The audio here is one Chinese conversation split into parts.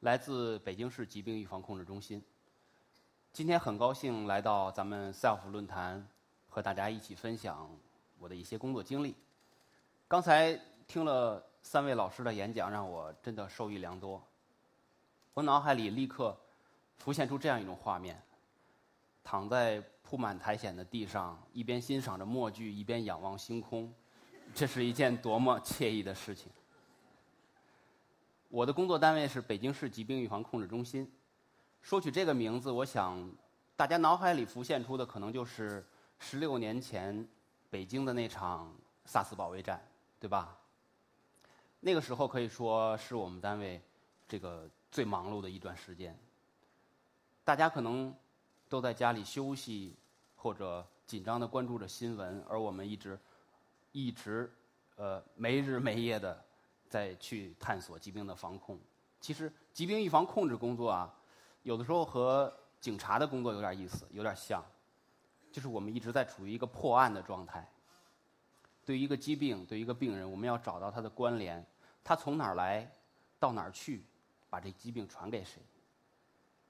来自北京市疾病预防控制中心。今天很高兴来到咱们 SELF 论坛，和大家一起分享我的一些工作经历。刚才听了三位老师的演讲，让我真的受益良多。我脑海里立刻浮现出这样一种画面：躺在铺满苔藓的地上，一边欣赏着默剧，一边仰望星空，这是一件多么惬意的事情！我的工作单位是北京市疾病预防控制中心。说起这个名字，我想大家脑海里浮现出的可能就是十六年前北京的那场 SARS 保卫战，对吧？那个时候可以说是我们单位这个最忙碌的一段时间。大家可能都在家里休息，或者紧张的关注着新闻，而我们一直一直呃没日没夜的。再去探索疾病的防控。其实，疾病预防控制工作啊，有的时候和警察的工作有点意思，有点像，就是我们一直在处于一个破案的状态。对于一个疾病，对于一个病人，我们要找到他的关联，他从哪儿来，到哪儿去，把这疾病传给谁。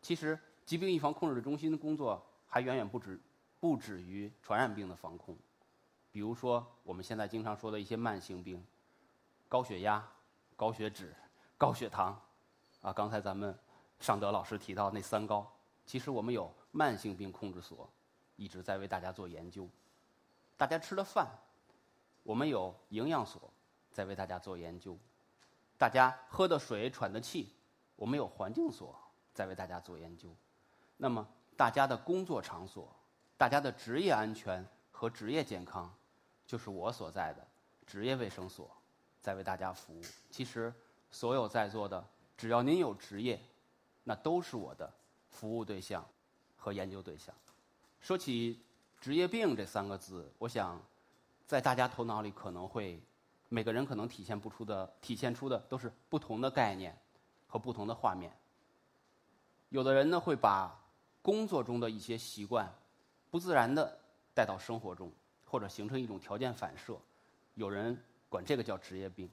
其实，疾病预防控制中心的工作还远远不止，不止于传染病的防控。比如说，我们现在经常说的一些慢性病。高血压、高血脂、高血糖，啊，刚才咱们尚德老师提到那三高，其实我们有慢性病控制所，一直在为大家做研究。大家吃的饭，我们有营养所，在为大家做研究。大家喝的水、喘的气，我们有环境所，在为大家做研究。那么，大家的工作场所，大家的职业安全和职业健康，就是我所在的职业卫生所。在为大家服务。其实，所有在座的，只要您有职业，那都是我的服务对象和研究对象。说起职业病这三个字，我想，在大家头脑里可能会，每个人可能体现不出的、体现出的都是不同的概念和不同的画面。有的人呢，会把工作中的一些习惯，不自然的带到生活中，或者形成一种条件反射。有人。管这个叫职业病，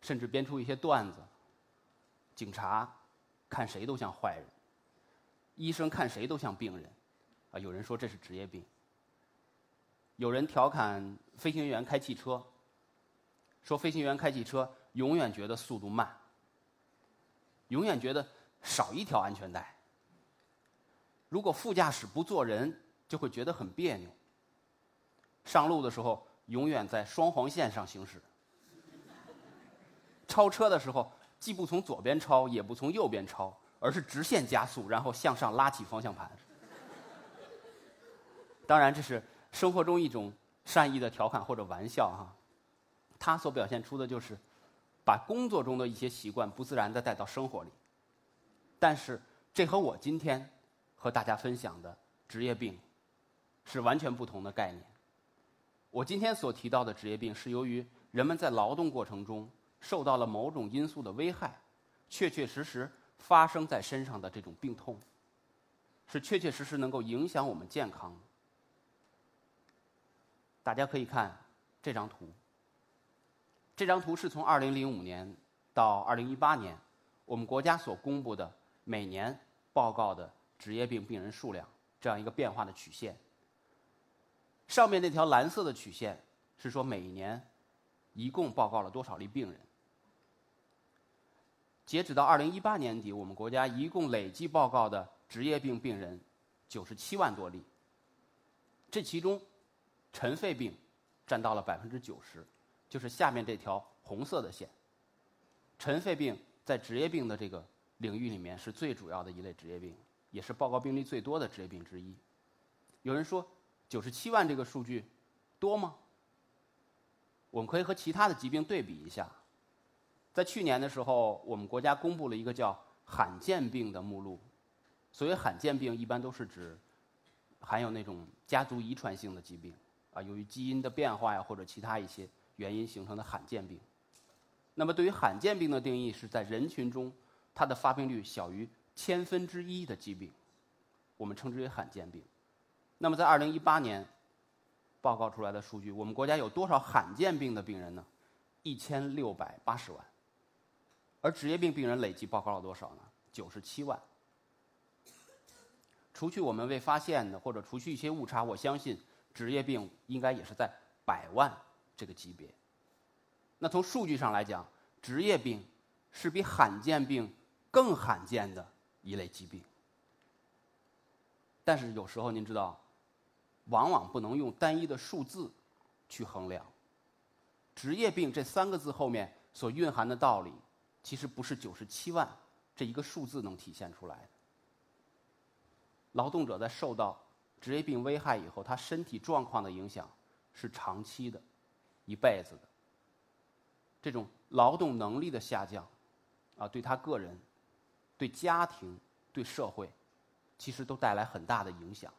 甚至编出一些段子。警察看谁都像坏人，医生看谁都像病人，啊，有人说这是职业病。有人调侃飞行员开汽车，说飞行员开汽车永远觉得速度慢，永远觉得少一条安全带。如果副驾驶不坐人，就会觉得很别扭。上路的时候。永远在双黄线上行驶，超车的时候既不从左边超，也不从右边超，而是直线加速，然后向上拉起方向盘。当然，这是生活中一种善意的调侃或者玩笑哈。他所表现出的就是把工作中的一些习惯不自然的带到生活里，但是这和我今天和大家分享的职业病是完全不同的概念。我今天所提到的职业病，是由于人们在劳动过程中受到了某种因素的危害，确确实实发生在身上的这种病痛，是确确实实能够影响我们健康。大家可以看这张图。这张图是从2005年到2018年，我们国家所公布的每年报告的职业病病人数量这样一个变化的曲线。上面那条蓝色的曲线是说每一年一共报告了多少例病人。截止到二零一八年底，我们国家一共累计报告的职业病病人九十七万多例。这其中，尘肺病占到了百分之九十，就是下面这条红色的线。尘肺病在职业病的这个领域里面是最主要的一类职业病，也是报告病例最多的职业病之一。有人说。九十七万这个数据多吗？我们可以和其他的疾病对比一下。在去年的时候，我们国家公布了一个叫罕见病的目录，所谓罕见病，一般都是指含有那种家族遗传性的疾病啊，由于基因的变化呀或者其他一些原因形成的罕见病。那么，对于罕见病的定义是在人群中它的发病率小于千分之一的疾病，我们称之为罕见病。那么，在二零一八年报告出来的数据，我们国家有多少罕见病的病人呢？一千六百八十万。而职业病病人累计报告了多少呢？九十七万。除去我们未发现的，或者除去一些误差，我相信职业病应该也是在百万这个级别。那从数据上来讲，职业病是比罕见病更罕见的一类疾病。但是有时候您知道，往往不能用单一的数字去衡量。职业病这三个字后面所蕴含的道理。其实不是九十七万这一个数字能体现出来的。劳动者在受到职业病危害以后，他身体状况的影响是长期的、一辈子的。这种劳动能力的下降，啊，对他个人、对家庭、对社会，其实都带来很大的影响。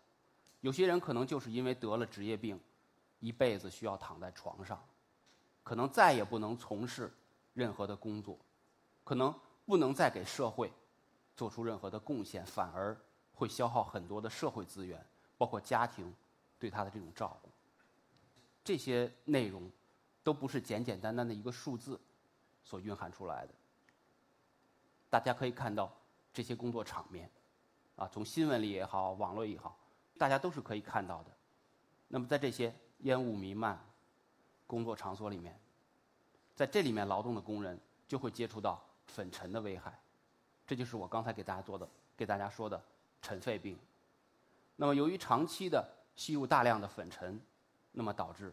有些人可能就是因为得了职业病，一辈子需要躺在床上，可能再也不能从事任何的工作。可能不能再给社会做出任何的贡献，反而会消耗很多的社会资源，包括家庭对他的这种照顾。这些内容都不是简简单单的一个数字所蕴含出来的。大家可以看到这些工作场面，啊，从新闻里也好，网络也好，大家都是可以看到的。那么在这些烟雾弥漫工作场所里面，在这里面劳动的工人就会接触到。粉尘的危害，这就是我刚才给大家做的、给大家说的尘肺病。那么，由于长期的吸入大量的粉尘，那么导致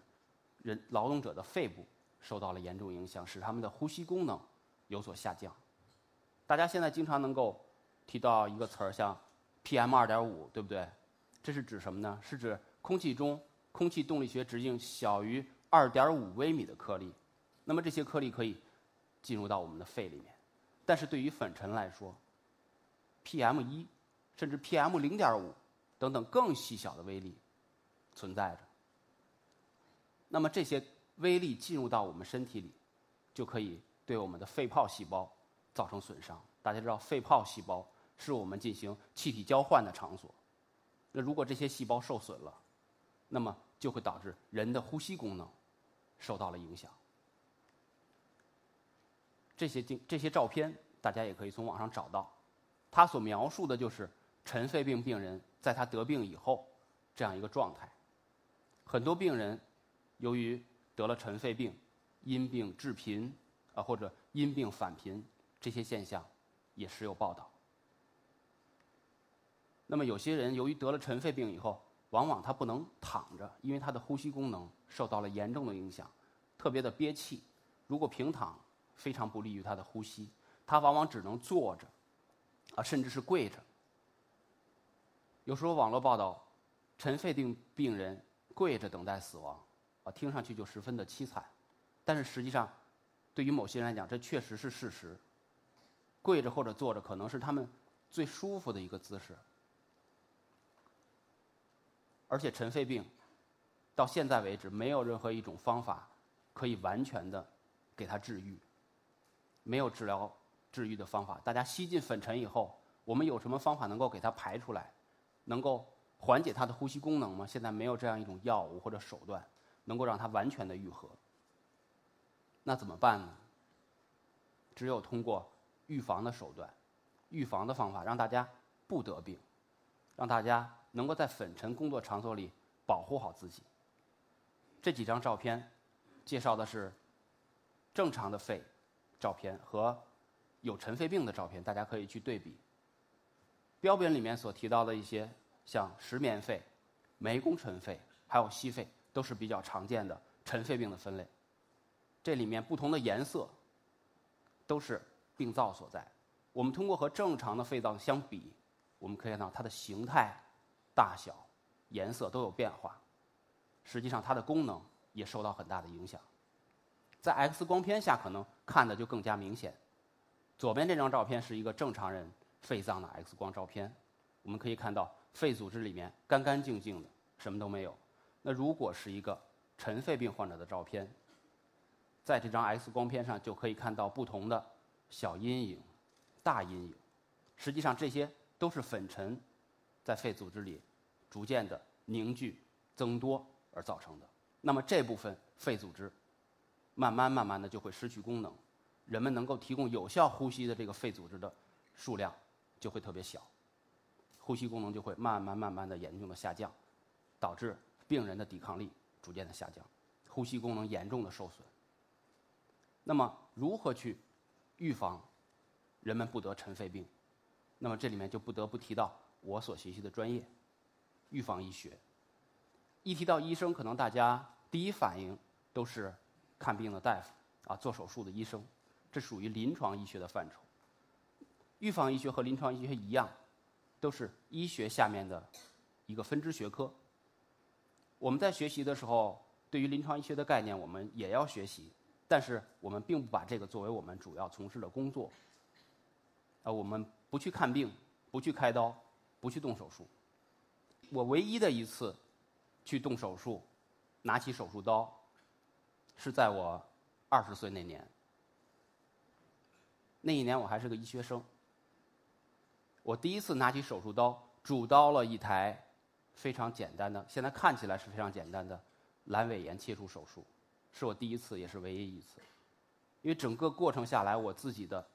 人劳动者的肺部受到了严重影响，使他们的呼吸功能有所下降。大家现在经常能够提到一个词儿，像 PM 二点五，对不对？这是指什么呢？是指空气中空气动力学直径小于二点五微米的颗粒。那么这些颗粒可以进入到我们的肺里面。但是对于粉尘来说，PM 一甚至 PM 零点五等等更细小的微粒存在着。那么这些微粒进入到我们身体里，就可以对我们的肺泡细胞造成损伤。大家知道，肺泡细胞是我们进行气体交换的场所。那如果这些细胞受损了，那么就会导致人的呼吸功能受到了影响。这些镜这些照片，大家也可以从网上找到。他所描述的就是尘肺病病人在他得病以后这样一个状态。很多病人由于得了尘肺病，因病致贫啊，或者因病返贫，这些现象也时有报道。那么有些人由于得了尘肺病以后，往往他不能躺着，因为他的呼吸功能受到了严重的影响，特别的憋气。如果平躺，非常不利于他的呼吸，他往往只能坐着，啊，甚至是跪着。有时候网络报道，尘肺病病人跪着等待死亡，啊，听上去就十分的凄惨。但是实际上，对于某些人来讲，这确实是事实。跪着或者坐着，可能是他们最舒服的一个姿势。而且尘肺病，到现在为止，没有任何一种方法可以完全的给他治愈。没有治疗治愈的方法。大家吸进粉尘以后，我们有什么方法能够给它排出来，能够缓解它的呼吸功能吗？现在没有这样一种药物或者手段，能够让它完全的愈合。那怎么办呢？只有通过预防的手段、预防的方法，让大家不得病，让大家能够在粉尘工作场所里保护好自己。这几张照片介绍的是正常的肺。照片和有尘肺病的照片，大家可以去对比。标本里面所提到的一些，像石棉肺、煤工尘肺，还有稀肺，都是比较常见的尘肺病的分类。这里面不同的颜色，都是病灶所在。我们通过和正常的肺脏相比，我们可以看到它的形态、大小、颜色都有变化。实际上，它的功能也受到很大的影响。在 X 光片下，可能看的就更加明显。左边这张照片是一个正常人肺脏的 X 光照片，我们可以看到肺组织里面干干净净的，什么都没有。那如果是一个尘肺病患者的照片，在这张 X 光片上就可以看到不同的小阴影、大阴影。实际上，这些都是粉尘在肺组织里逐渐的凝聚、增多而造成的。那么这部分肺组织慢慢慢慢的就会失去功能，人们能够提供有效呼吸的这个肺组织的数量就会特别小，呼吸功能就会慢慢慢慢的严重的下降，导致病人的抵抗力逐渐的下降，呼吸功能严重的受损。那么如何去预防人们不得尘肺病？那么这里面就不得不提到我所学习的专业——预防医学。一提到医生，可能大家第一反应都是看病的大夫啊，做手术的医生，这属于临床医学的范畴。预防医学和临床医学一样，都是医学下面的一个分支学科。我们在学习的时候，对于临床医学的概念，我们也要学习，但是我们并不把这个作为我们主要从事的工作。啊，我们。不去看病，不去开刀，不去动手术。我唯一的一次去动手术，拿起手术刀，是在我二十岁那年。那一年我还是个医学生。我第一次拿起手术刀，主刀了一台非常简单的，现在看起来是非常简单的阑尾炎切除手术，是我第一次，也是唯一一次。因为整个过程下来，我自己的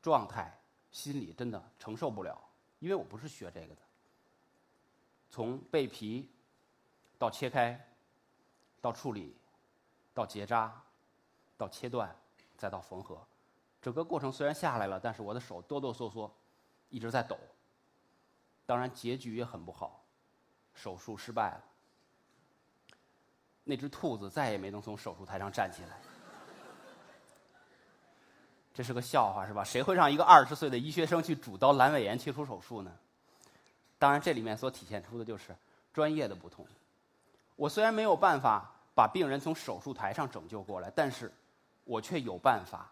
状态。心理真的承受不了，因为我不是学这个的。从备皮，到切开，到处理，到结扎，到切断，再到缝合，整个过程虽然下来了，但是我的手哆哆嗦嗦，一直在抖。当然结局也很不好，手术失败了。那只兔子再也没能从手术台上站起来。这是个笑话，是吧？谁会让一个二十岁的医学生去主刀阑尾炎切除手术呢？当然，这里面所体现出的就是专业的不同。我虽然没有办法把病人从手术台上拯救过来，但是我却有办法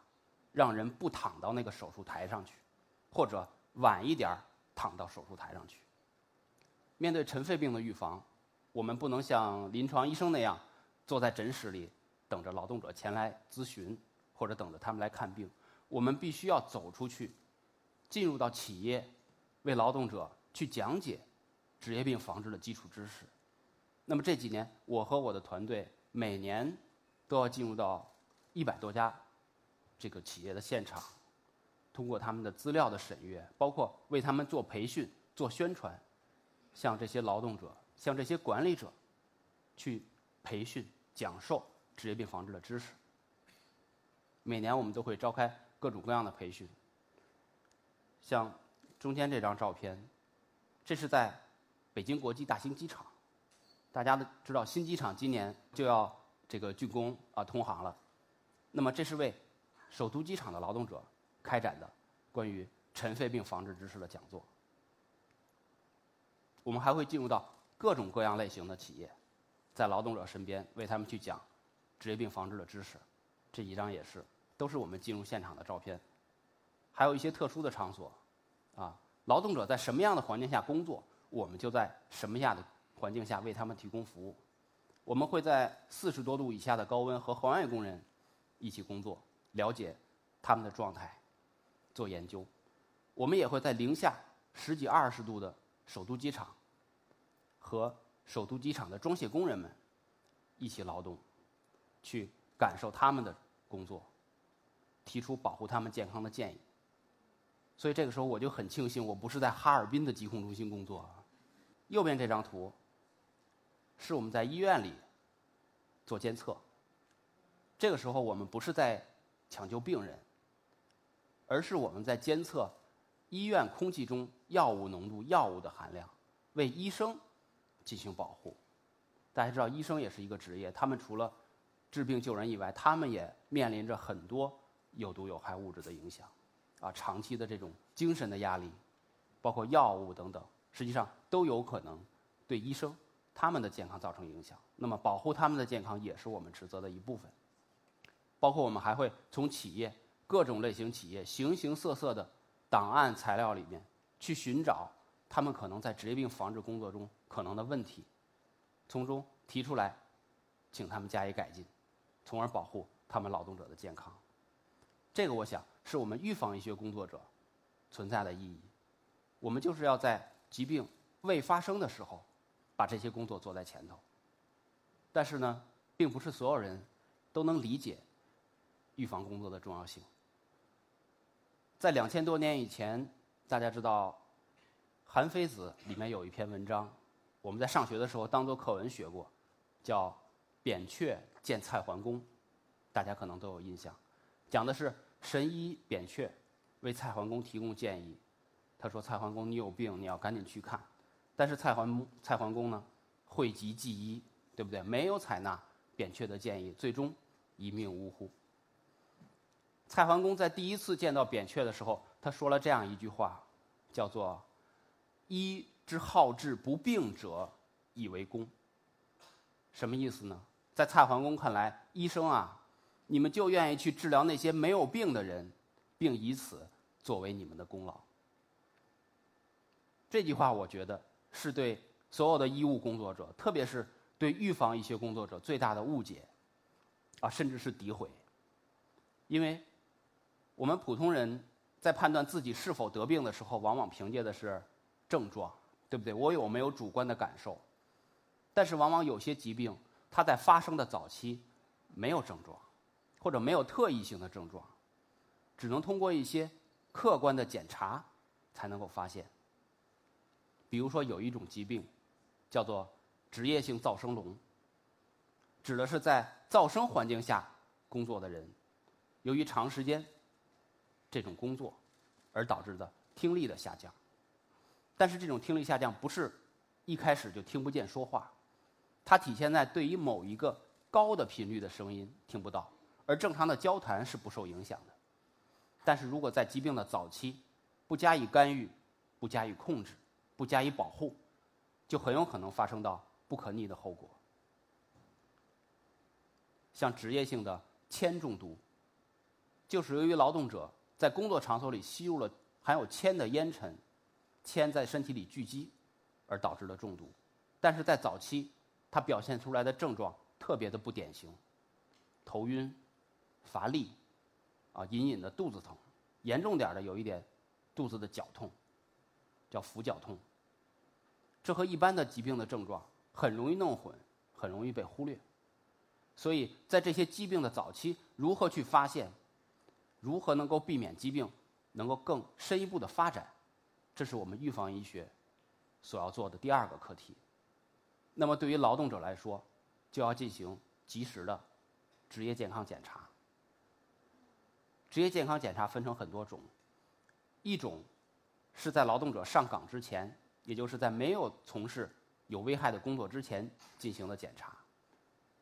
让人不躺到那个手术台上去，或者晚一点躺到手术台上去。面对尘肺病的预防，我们不能像临床医生那样坐在诊室里等着劳动者前来咨询，或者等着他们来看病。我们必须要走出去，进入到企业，为劳动者去讲解职业病防治的基础知识。那么这几年，我和我的团队每年都要进入到一百多家这个企业的现场，通过他们的资料的审阅，包括为他们做培训、做宣传，向这些劳动者、向这些管理者去培训、讲授职业病防治的知识。每年我们都会召开。各种各样的培训，像中间这张照片，这是在北京国际大兴机场。大家都知道，新机场今年就要这个竣工啊通航了。那么，这是为首都机场的劳动者开展的关于尘肺病防治知识的讲座。我们还会进入到各种各样类型的企业，在劳动者身边为他们去讲职业病防治的知识。这几张也是。都是我们进入现场的照片，还有一些特殊的场所，啊，劳动者在什么样的环境下工作，我们就在什么样的环境下为他们提供服务。我们会在四十多度以下的高温和环卫工人一起工作，了解他们的状态，做研究。我们也会在零下十几二十度的首都机场，和首都机场的装卸工人们一起劳动，去感受他们的工作。提出保护他们健康的建议，所以这个时候我就很庆幸，我不是在哈尔滨的疾控中心工作。右边这张图是我们在医院里做监测，这个时候我们不是在抢救病人，而是我们在监测医院空气中药物浓度、药物的含量，为医生进行保护。大家知道，医生也是一个职业，他们除了治病救人以外，他们也面临着很多。有毒有害物质的影响，啊，长期的这种精神的压力，包括药物等等，实际上都有可能对医生他们的健康造成影响。那么，保护他们的健康也是我们职责的一部分。包括我们还会从企业各种类型企业形形色色的档案材料里面去寻找他们可能在职业病防治工作中可能的问题，从中提出来，请他们加以改进，从而保护他们劳动者的健康。这个我想是我们预防医学工作者存在的意义。我们就是要在疾病未发生的时候，把这些工作做在前头。但是呢，并不是所有人都能理解预防工作的重要性。在两千多年以前，大家知道《韩非子》里面有一篇文章，我们在上学的时候当做课文学过，叫《扁鹊见蔡桓公》，大家可能都有印象。讲的是神医扁鹊为蔡桓公提供建议，他说：“蔡桓公，你有病，你要赶紧去看。”但是蔡桓蔡桓公呢，讳疾忌医，对不对？没有采纳扁鹊的建议，最终一命呜呼。蔡桓公在第一次见到扁鹊的时候，他说了这样一句话，叫做“医之好治不病者，以为功。”什么意思呢？在蔡桓公看来，医生啊，你们就愿意去治疗那些没有病的人，并以此作为你们的功劳。这句话，我觉得是对所有的医务工作者，特别是对预防医学工作者最大的误解，啊，甚至是诋毁，因为。我们普通人在判断自己是否得病的时候，往往凭借的是症状，对不对？我有没有主观的感受？但是，往往有些疾病，它在发生的早期没有症状，或者没有特异性的症状，只能通过一些客观的检查才能够发现。比如说，有一种疾病叫做职业性噪声聋，指的是在噪声环境下工作的人，由于长时间。这种工作，而导致的听力的下降。但是这种听力下降不是一开始就听不见说话，它体现在对于某一个高的频率的声音听不到，而正常的交谈是不受影响的。但是如果在疾病的早期不加以干预、不加以控制、不加以保护，就很有可能发生到不可逆的后果，像职业性的铅中毒，就是由于劳动者。在工作场所里吸入了含有铅的烟尘，铅在身体里聚集，而导致了中毒。但是在早期，它表现出来的症状特别的不典型：头晕、乏力，啊，隐隐的肚子疼，严重点的有一点肚子的绞痛，叫腹绞痛。这和一般的疾病的症状很容易弄混，很容易被忽略。所以在这些疾病的早期，如何去发现？如何能够避免疾病能够更深一步的发展？这是我们预防医学所要做的第二个课题。那么，对于劳动者来说，就要进行及时的职业健康检查。职业健康检查分成很多种，一种是在劳动者上岗之前，也就是在没有从事有危害的工作之前进行的检查，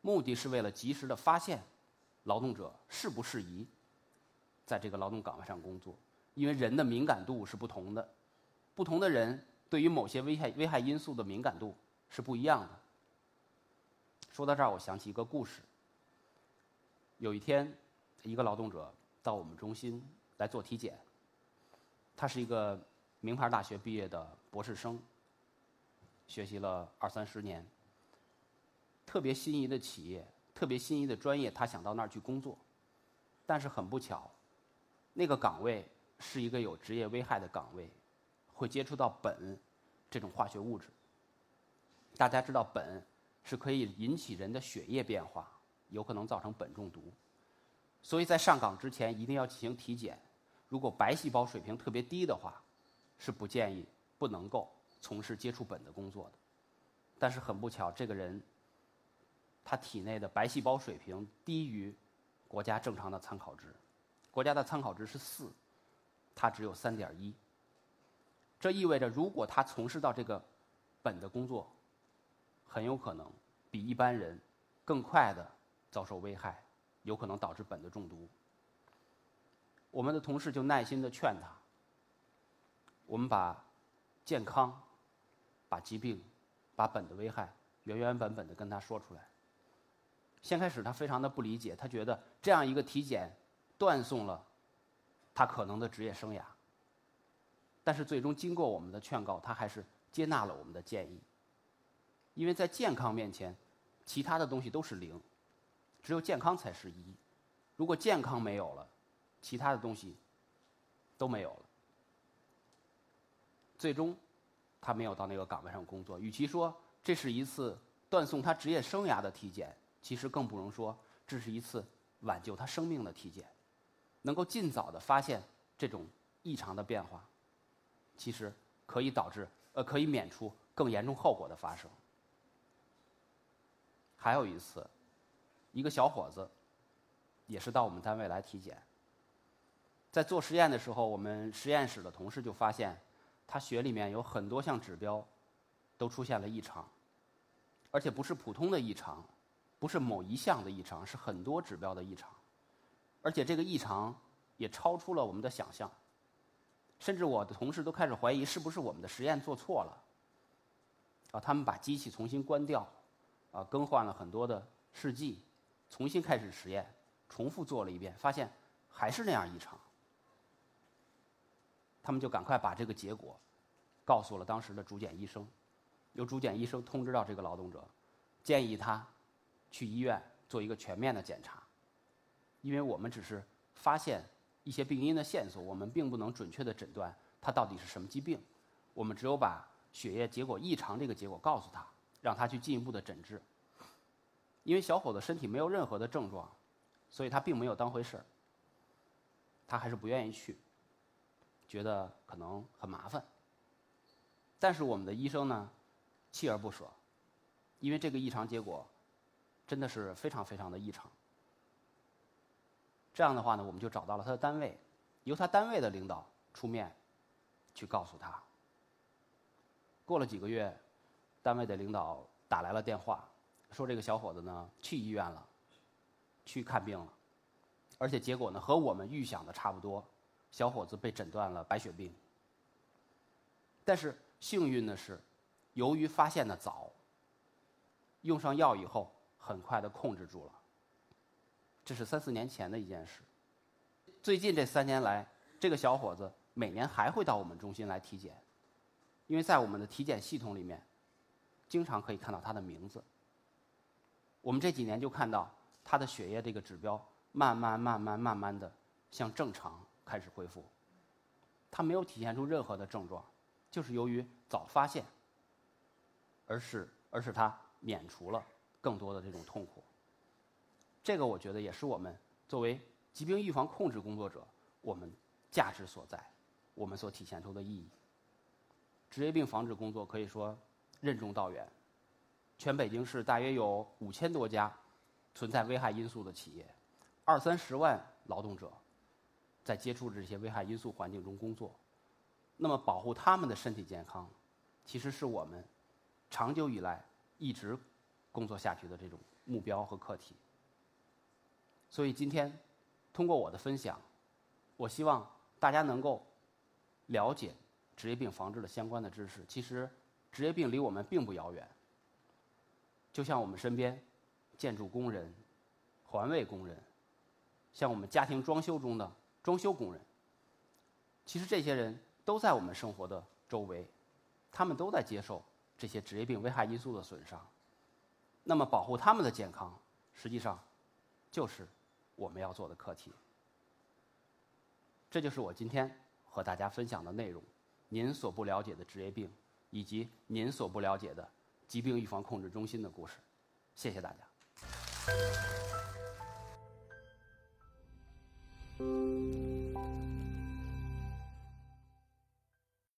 目的是为了及时的发现劳动者适不适宜。在这个劳动岗位上工作，因为人的敏感度是不同的，不同的人对于某些危害危害因素的敏感度是不一样的。说到这儿，我想起一个故事。有一天，一个劳动者到我们中心来做体检，他是一个名牌大学毕业的博士生，学习了二三十年，特别心仪的企业，特别心仪的专业，他想到那儿去工作，但是很不巧。那个岗位是一个有职业危害的岗位，会接触到苯这种化学物质。大家知道，苯是可以引起人的血液变化，有可能造成苯中毒。所以在上岗之前一定要进行体检。如果白细胞水平特别低的话，是不建议、不能够从事接触苯的工作的。但是很不巧，这个人他体内的白细胞水平低于国家正常的参考值。国家的参考值是四，他只有三点一。这意味着，如果他从事到这个苯的工作，很有可能比一般人更快的遭受危害，有可能导致苯的中毒。我们的同事就耐心的劝他，我们把健康、把疾病、把苯的危害原原本本的跟他说出来。先开始他非常的不理解，他觉得这样一个体检。断送了他可能的职业生涯。但是最终经过我们的劝告，他还是接纳了我们的建议。因为在健康面前，其他的东西都是零，只有健康才是一。如果健康没有了，其他的东西都没有了。最终，他没有到那个岗位上工作。与其说这是一次断送他职业生涯的体检，其实更不容说这是一次挽救他生命的体检。能够尽早的发现这种异常的变化，其实可以导致呃可以免除更严重后果的发生。还有一次，一个小伙子也是到我们单位来体检，在做实验的时候，我们实验室的同事就发现。他血里面有很多项指标都出现了异常，而且不是普通的异常，不是某一项的异常，是很多指标的异常，而且这个异常也超出了我们的想象，甚至我的同事都开始怀疑是不是我们的实验做错了。啊，他们把机器重新关掉，啊，更换了很多的试剂，重新开始实验，重复做了一遍，发现还是那样异常。他们就赶快把这个结果告诉了当时的主检医生，由主检医生通知到这个劳动者，建议他去医院做一个全面的检查，因为我们只是发现一些病因的线索，我们并不能准确的诊断他到底是什么疾病，我们只有把血液结果异常这个结果告诉他，让他去进一步的诊治。因为小伙子身体没有任何的症状，所以他并没有当回事儿，他还是不愿意去。觉得可能很麻烦，但是我们的医生呢，锲而不舍，因为这个异常结果真的是非常非常的异常。这样的话呢，我们就找到了他的单位，由他单位的领导出面去告诉他。过了几个月，单位的领导打来了电话，说这个小伙子呢去医院了，去看病了，而且结果呢和我们预想的差不多。小伙子被诊断了白血病，但是幸运的是，由于发现的早，用上药以后很快的控制住了。这是三四年前的一件事。最近这三年来，这个小伙子每年还会到我们中心来体检，因为在我们的体检系统里面，经常可以看到他的名字。我们这几年就看到他的血液这个指标慢慢慢慢慢慢的向正常。开始恢复，他没有体现出任何的症状，就是由于早发现，而是而使他免除了更多的这种痛苦。这个我觉得也是我们作为疾病预防控制工作者，我们价值所在，我们所体现出的意义。职业病防治工作可以说任重道远，全北京市大约有五千多家存在危害因素的企业，二三十万劳动者。在接触这些危害因素环境中工作，那么保护他们的身体健康，其实是我们长久以来一直工作下去的这种目标和课题。所以今天通过我的分享，我希望大家能够了解职业病防治的相关的知识。其实职业病离我们并不遥远，就像我们身边建筑工人、环卫工人，像我们家庭装修中的。装修工人，其实这些人都在我们生活的周围，他们都在接受这些职业病危害因素的损伤。那么，保护他们的健康，实际上就是我们要做的课题。这就是我今天和大家分享的内容：您所不了解的职业病，以及您所不了解的疾病预防控制中心的故事。谢谢大家。